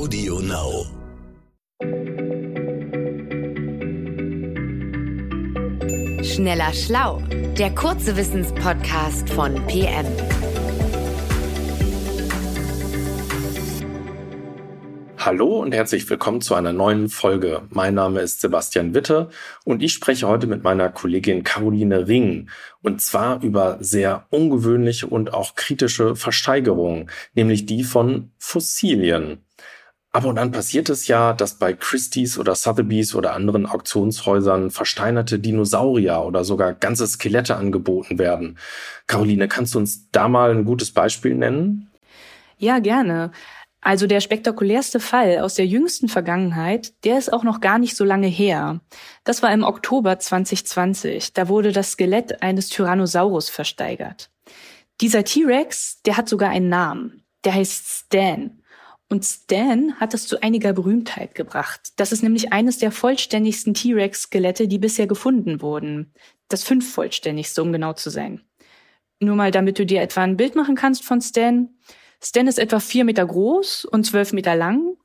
Audio Now. Schneller Schlau, der kurze Wissenspodcast von PM. Hallo und herzlich willkommen zu einer neuen Folge. Mein Name ist Sebastian Witte und ich spreche heute mit meiner Kollegin Caroline Ring und zwar über sehr ungewöhnliche und auch kritische Versteigerungen, nämlich die von Fossilien. Aber und dann passiert es ja, dass bei Christie's oder Sotheby's oder anderen Auktionshäusern versteinerte Dinosaurier oder sogar ganze Skelette angeboten werden. Caroline, kannst du uns da mal ein gutes Beispiel nennen? Ja, gerne. Also der spektakulärste Fall aus der jüngsten Vergangenheit, der ist auch noch gar nicht so lange her. Das war im Oktober 2020. Da wurde das Skelett eines Tyrannosaurus versteigert. Dieser T-Rex, der hat sogar einen Namen. Der heißt Stan. Und Stan hat es zu einiger Berühmtheit gebracht. Das ist nämlich eines der vollständigsten T-Rex-Skelette, die bisher gefunden wurden. Das fünf vollständigste, um genau zu sein. Nur mal, damit du dir etwa ein Bild machen kannst von Stan. Stan ist etwa vier Meter groß und zwölf Meter lang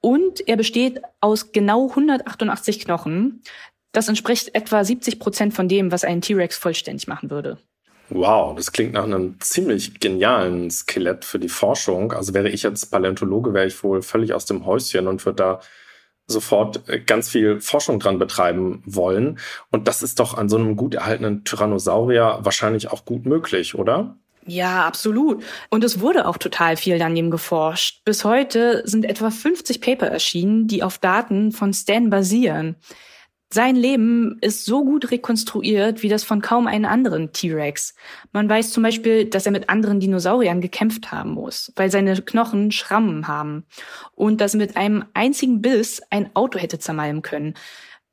und er besteht aus genau 188 Knochen. Das entspricht etwa 70 Prozent von dem, was einen T-Rex vollständig machen würde. Wow, das klingt nach einem ziemlich genialen Skelett für die Forschung. Also wäre ich jetzt Paläontologe, wäre ich wohl völlig aus dem Häuschen und würde da sofort äh, ganz viel Forschung dran betreiben wollen. Und das ist doch an so einem gut erhaltenen Tyrannosaurier wahrscheinlich auch gut möglich, oder? Ja, absolut. Und es wurde auch total viel daneben geforscht. Bis heute sind etwa 50 Paper erschienen, die auf Daten von Stan basieren. Sein Leben ist so gut rekonstruiert wie das von kaum einem anderen T-Rex. Man weiß zum Beispiel, dass er mit anderen Dinosauriern gekämpft haben muss, weil seine Knochen Schrammen haben und dass mit einem einzigen Biss ein Auto hätte zermalmen können.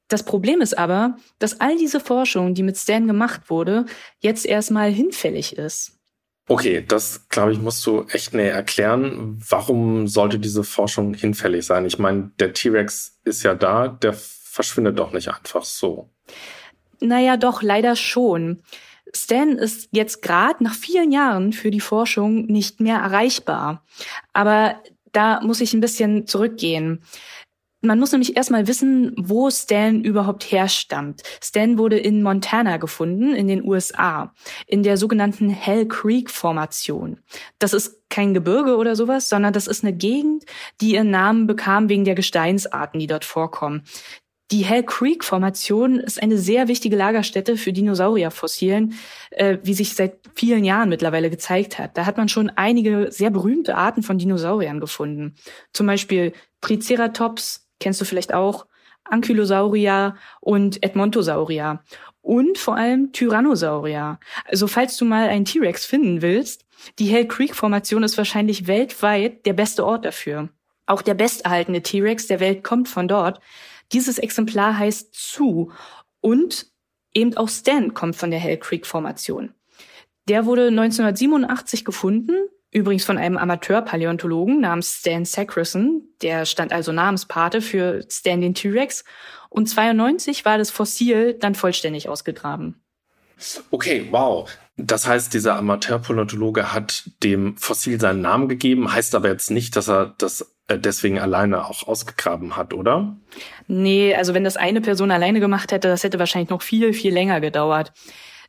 Das Problem ist aber, dass all diese Forschung, die mit Stan gemacht wurde, jetzt erstmal hinfällig ist. Okay, das glaube ich, musst du echt näher erklären. Warum sollte diese Forschung hinfällig sein? Ich meine, der T-Rex ist ja da, der verschwindet doch nicht einfach so. Naja, doch, leider schon. Stan ist jetzt gerade nach vielen Jahren für die Forschung nicht mehr erreichbar. Aber da muss ich ein bisschen zurückgehen. Man muss nämlich erstmal wissen, wo Stan überhaupt herstammt. Stan wurde in Montana gefunden, in den USA, in der sogenannten Hell Creek Formation. Das ist kein Gebirge oder sowas, sondern das ist eine Gegend, die ihren Namen bekam wegen der Gesteinsarten, die dort vorkommen. Die Hell Creek Formation ist eine sehr wichtige Lagerstätte für Dinosaurierfossilien, äh, wie sich seit vielen Jahren mittlerweile gezeigt hat. Da hat man schon einige sehr berühmte Arten von Dinosauriern gefunden. Zum Beispiel Triceratops, kennst du vielleicht auch, Ankylosaurier und Edmontosaurier. Und vor allem Tyrannosaurier. Also falls du mal einen T-Rex finden willst, die Hell Creek Formation ist wahrscheinlich weltweit der beste Ort dafür. Auch der besterhaltene T-Rex der Welt kommt von dort. Dieses Exemplar heißt Zu und eben auch Stan kommt von der Hell Creek Formation. Der wurde 1987 gefunden, übrigens von einem Amateurpaläontologen namens Stan Sackerson. Der stand also Namenspate für Stan den T-Rex. Und 92 war das Fossil dann vollständig ausgegraben. Okay, wow. Das heißt, dieser Amateurpaläontologe hat dem Fossil seinen Namen gegeben, heißt aber jetzt nicht, dass er das deswegen alleine auch ausgegraben hat, oder? Nee, also wenn das eine Person alleine gemacht hätte, das hätte wahrscheinlich noch viel, viel länger gedauert.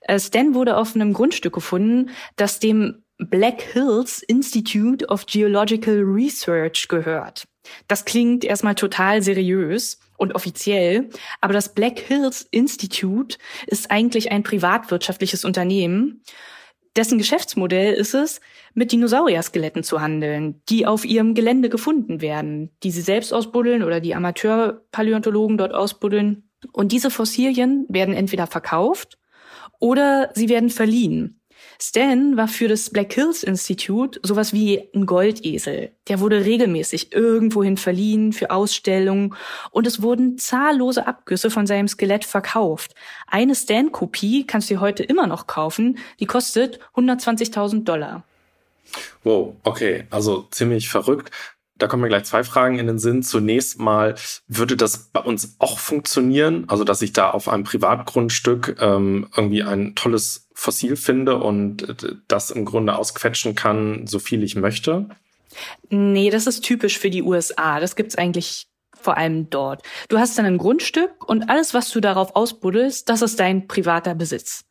Äh, Stan wurde auf einem Grundstück gefunden, das dem Black Hills Institute of Geological Research gehört. Das klingt erstmal total seriös und offiziell, aber das Black Hills Institute ist eigentlich ein privatwirtschaftliches Unternehmen dessen Geschäftsmodell ist es, mit Dinosaurier-Skeletten zu handeln, die auf ihrem Gelände gefunden werden, die sie selbst ausbuddeln oder die Amateurpaläontologen dort ausbuddeln. Und diese Fossilien werden entweder verkauft oder sie werden verliehen. Stan war für das Black Hills Institute sowas wie ein Goldesel. Der wurde regelmäßig irgendwohin verliehen für Ausstellungen und es wurden zahllose Abgüsse von seinem Skelett verkauft. Eine Stan-Kopie kannst du heute immer noch kaufen. Die kostet 120.000 Dollar. Wow, okay, also ziemlich verrückt. Da kommen mir gleich zwei Fragen in den Sinn. Zunächst mal, würde das bei uns auch funktionieren? Also, dass ich da auf einem Privatgrundstück ähm, irgendwie ein tolles Fossil finde und äh, das im Grunde ausquetschen kann, so viel ich möchte? Nee, das ist typisch für die USA. Das gibt's eigentlich vor allem dort. Du hast dann ein Grundstück und alles, was du darauf ausbuddelst, das ist dein privater Besitz.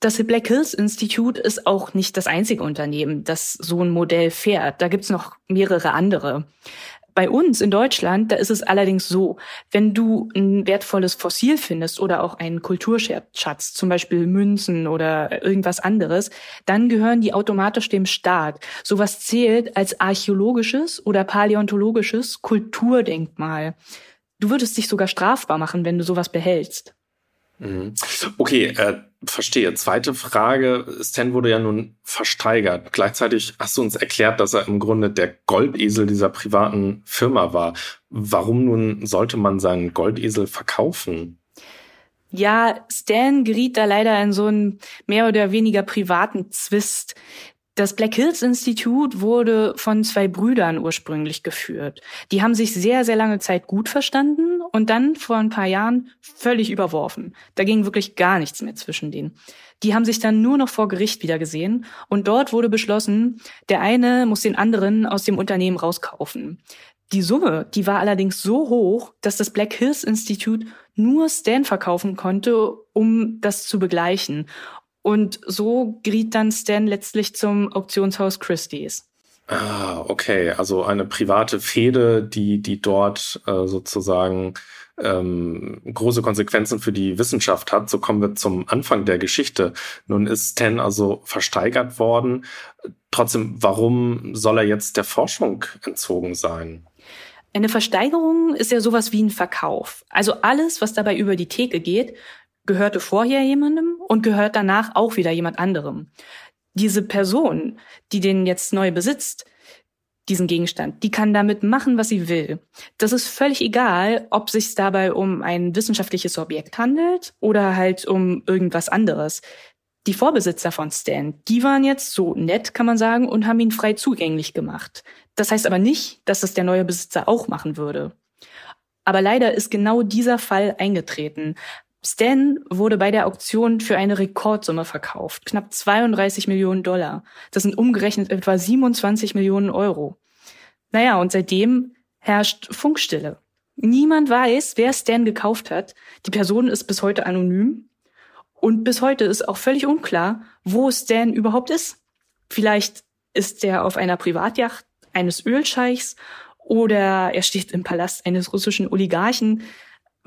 Das Black Hills Institute ist auch nicht das einzige Unternehmen, das so ein Modell fährt. Da gibt's noch mehrere andere. Bei uns in Deutschland, da ist es allerdings so, wenn du ein wertvolles Fossil findest oder auch einen Kulturschatz, zum Beispiel Münzen oder irgendwas anderes, dann gehören die automatisch dem Staat. Sowas zählt als archäologisches oder paläontologisches Kulturdenkmal. Du würdest dich sogar strafbar machen, wenn du sowas behältst. Mhm. Okay, äh, verstehe. Zweite Frage. Stan wurde ja nun versteigert. Gleichzeitig hast du uns erklärt, dass er im Grunde der Goldesel dieser privaten Firma war. Warum nun sollte man seinen Goldesel verkaufen? Ja, Stan geriet da leider in so einen mehr oder weniger privaten Zwist. Das Black Hills Institut wurde von zwei Brüdern ursprünglich geführt. Die haben sich sehr, sehr lange Zeit gut verstanden und dann vor ein paar Jahren völlig überworfen. Da ging wirklich gar nichts mehr zwischen denen. Die haben sich dann nur noch vor Gericht wieder gesehen und dort wurde beschlossen, der eine muss den anderen aus dem Unternehmen rauskaufen. Die Summe, die war allerdings so hoch, dass das Black Hills Institute nur Stan verkaufen konnte, um das zu begleichen. Und so geriet dann Stan letztlich zum Auktionshaus Christie's. Ah, okay. Also eine private Fehde, die, die dort äh, sozusagen ähm, große Konsequenzen für die Wissenschaft hat. So kommen wir zum Anfang der Geschichte. Nun ist Stan also versteigert worden. Trotzdem, warum soll er jetzt der Forschung entzogen sein? Eine Versteigerung ist ja sowas wie ein Verkauf. Also alles, was dabei über die Theke geht, gehörte vorher jemandem und gehört danach auch wieder jemand anderem. Diese Person, die den jetzt neu besitzt, diesen Gegenstand, die kann damit machen, was sie will. Das ist völlig egal, ob sich dabei um ein wissenschaftliches Objekt handelt oder halt um irgendwas anderes. Die Vorbesitzer von Stan, die waren jetzt so nett, kann man sagen, und haben ihn frei zugänglich gemacht. Das heißt aber nicht, dass es der neue Besitzer auch machen würde. Aber leider ist genau dieser Fall eingetreten. Stan wurde bei der Auktion für eine Rekordsumme verkauft, knapp 32 Millionen Dollar. Das sind umgerechnet etwa 27 Millionen Euro. Naja, und seitdem herrscht Funkstille. Niemand weiß, wer Stan gekauft hat. Die Person ist bis heute anonym. Und bis heute ist auch völlig unklar, wo Stan überhaupt ist. Vielleicht ist er auf einer Privatjacht eines Ölscheichs oder er steht im Palast eines russischen Oligarchen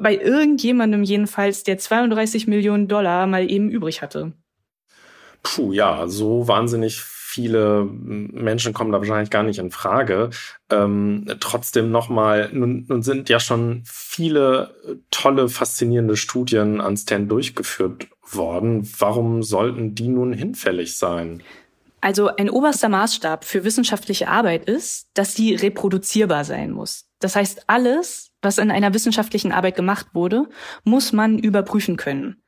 bei irgendjemandem jedenfalls, der 32 Millionen Dollar mal eben übrig hatte. Puh, ja, so wahnsinnig viele Menschen kommen da wahrscheinlich gar nicht in Frage. Ähm, trotzdem nochmal, nun, nun sind ja schon viele tolle, faszinierende Studien an Stan durchgeführt worden. Warum sollten die nun hinfällig sein? Also ein oberster Maßstab für wissenschaftliche Arbeit ist, dass sie reproduzierbar sein muss. Das heißt, alles, was in einer wissenschaftlichen Arbeit gemacht wurde, muss man überprüfen können.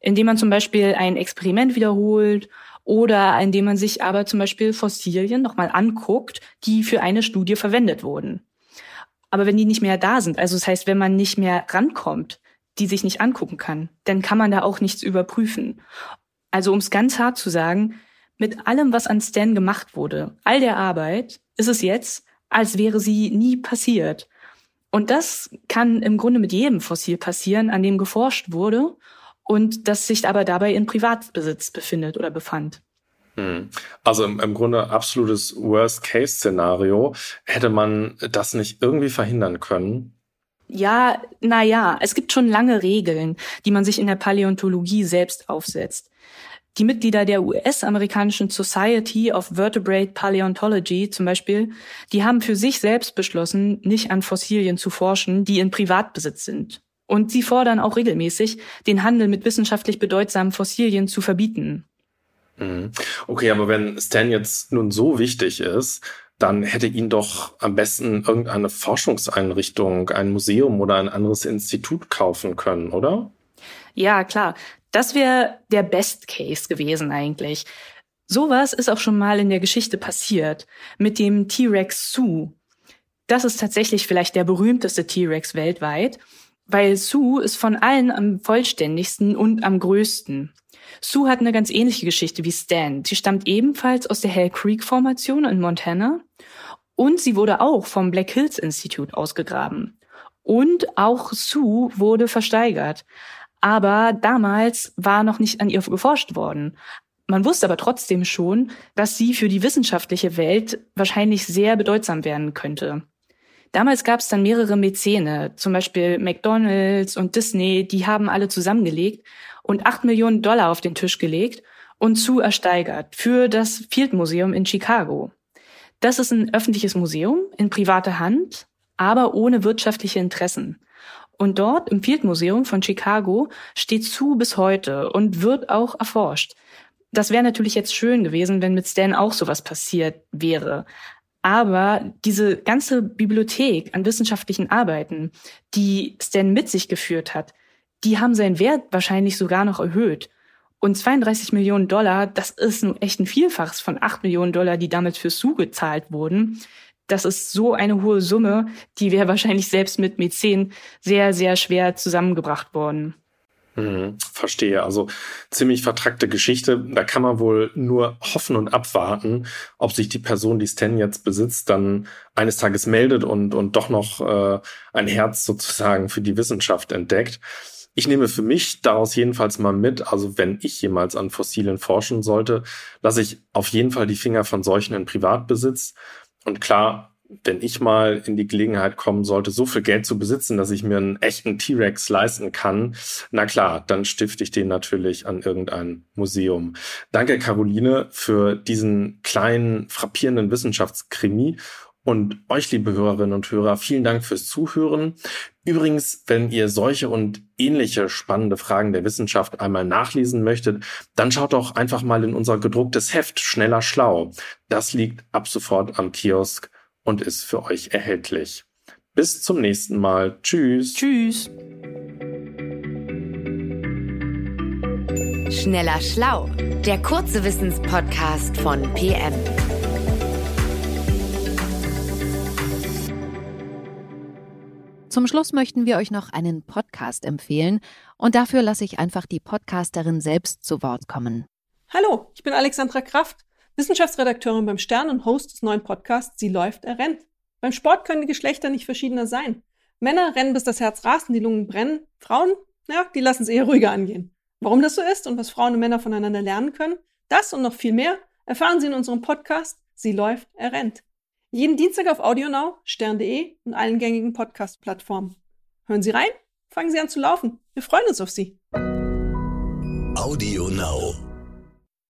Indem man zum Beispiel ein Experiment wiederholt oder indem man sich aber zum Beispiel Fossilien nochmal anguckt, die für eine Studie verwendet wurden. Aber wenn die nicht mehr da sind, also das heißt, wenn man nicht mehr rankommt, die sich nicht angucken kann, dann kann man da auch nichts überprüfen. Also um es ganz hart zu sagen, mit allem, was an Stan gemacht wurde, all der Arbeit, ist es jetzt, als wäre sie nie passiert. Und das kann im Grunde mit jedem Fossil passieren, an dem geforscht wurde und das sich aber dabei in Privatbesitz befindet oder befand. Hm. Also im, im Grunde absolutes Worst-Case-Szenario. Hätte man das nicht irgendwie verhindern können? Ja, na ja, es gibt schon lange Regeln, die man sich in der Paläontologie selbst aufsetzt. Die Mitglieder der US-amerikanischen Society of Vertebrate Paleontology zum Beispiel, die haben für sich selbst beschlossen, nicht an Fossilien zu forschen, die in Privatbesitz sind. Und sie fordern auch regelmäßig, den Handel mit wissenschaftlich bedeutsamen Fossilien zu verbieten. Mhm. Okay, aber wenn Stan jetzt nun so wichtig ist, dann hätte ihn doch am besten irgendeine Forschungseinrichtung, ein Museum oder ein anderes Institut kaufen können, oder? Ja, klar. Das wäre der Best Case gewesen eigentlich. Sowas ist auch schon mal in der Geschichte passiert mit dem T-Rex Sue. Das ist tatsächlich vielleicht der berühmteste T-Rex weltweit, weil Sue ist von allen am vollständigsten und am größten. Sue hat eine ganz ähnliche Geschichte wie Stan. Sie stammt ebenfalls aus der Hell Creek Formation in Montana Und sie wurde auch vom Black Hills Institute ausgegraben. Und auch Sue wurde versteigert. Aber damals war noch nicht an ihr geforscht worden. Man wusste aber trotzdem schon, dass sie für die wissenschaftliche Welt wahrscheinlich sehr bedeutsam werden könnte. Damals gab es dann mehrere Mäzene, zum Beispiel McDonald's und Disney, die haben alle zusammengelegt und acht Millionen Dollar auf den Tisch gelegt und zu ersteigert für das Field Museum in Chicago. Das ist ein öffentliches Museum in privater Hand, aber ohne wirtschaftliche Interessen. Und dort im Field Museum von Chicago steht zu bis heute und wird auch erforscht. Das wäre natürlich jetzt schön gewesen, wenn mit Stan auch sowas passiert wäre. Aber diese ganze Bibliothek an wissenschaftlichen Arbeiten, die Stan mit sich geführt hat, die haben seinen Wert wahrscheinlich sogar noch erhöht. Und 32 Millionen Dollar, das ist nun echt ein Vielfaches von 8 Millionen Dollar, die damals für Sue gezahlt wurden. Das ist so eine hohe Summe, die wäre wahrscheinlich selbst mit Mäzen sehr, sehr schwer zusammengebracht worden. Hm, verstehe. Also ziemlich vertrackte Geschichte. Da kann man wohl nur hoffen und abwarten, ob sich die Person, die Stan jetzt besitzt, dann eines Tages meldet und, und doch noch äh, ein Herz sozusagen für die Wissenschaft entdeckt. Ich nehme für mich daraus jedenfalls mal mit, also wenn ich jemals an Fossilien forschen sollte, lasse ich auf jeden Fall die Finger von solchen in Privatbesitz. Und klar, wenn ich mal in die Gelegenheit kommen sollte, so viel Geld zu besitzen, dass ich mir einen echten T-Rex leisten kann, na klar, dann stifte ich den natürlich an irgendein Museum. Danke, Caroline, für diesen kleinen, frappierenden Wissenschaftskrimi. Und euch, liebe Hörerinnen und Hörer, vielen Dank fürs Zuhören. Übrigens, wenn ihr solche und ähnliche spannende Fragen der Wissenschaft einmal nachlesen möchtet, dann schaut doch einfach mal in unser gedrucktes Heft Schneller Schlau. Das liegt ab sofort am Kiosk und ist für euch erhältlich. Bis zum nächsten Mal. Tschüss. Tschüss. Schneller Schlau, der kurze Wissenspodcast von PM. Zum Schluss möchten wir euch noch einen Podcast empfehlen und dafür lasse ich einfach die Podcasterin selbst zu Wort kommen. Hallo, ich bin Alexandra Kraft Wissenschaftsredakteurin beim Stern und Host des neuen Podcasts Sie läuft, er rennt. Beim Sport können die Geschlechter nicht verschiedener sein. Männer rennen, bis das Herz rast und die Lungen brennen. Frauen, ja, die lassen es eher ruhiger angehen. Warum das so ist und was Frauen und Männer voneinander lernen können, das und noch viel mehr erfahren Sie in unserem Podcast Sie läuft, er rennt. Jeden Dienstag auf AudioNow, stern.de und allen gängigen Podcast-Plattformen. Hören Sie rein, fangen Sie an zu laufen. Wir freuen uns auf Sie. AudioNow.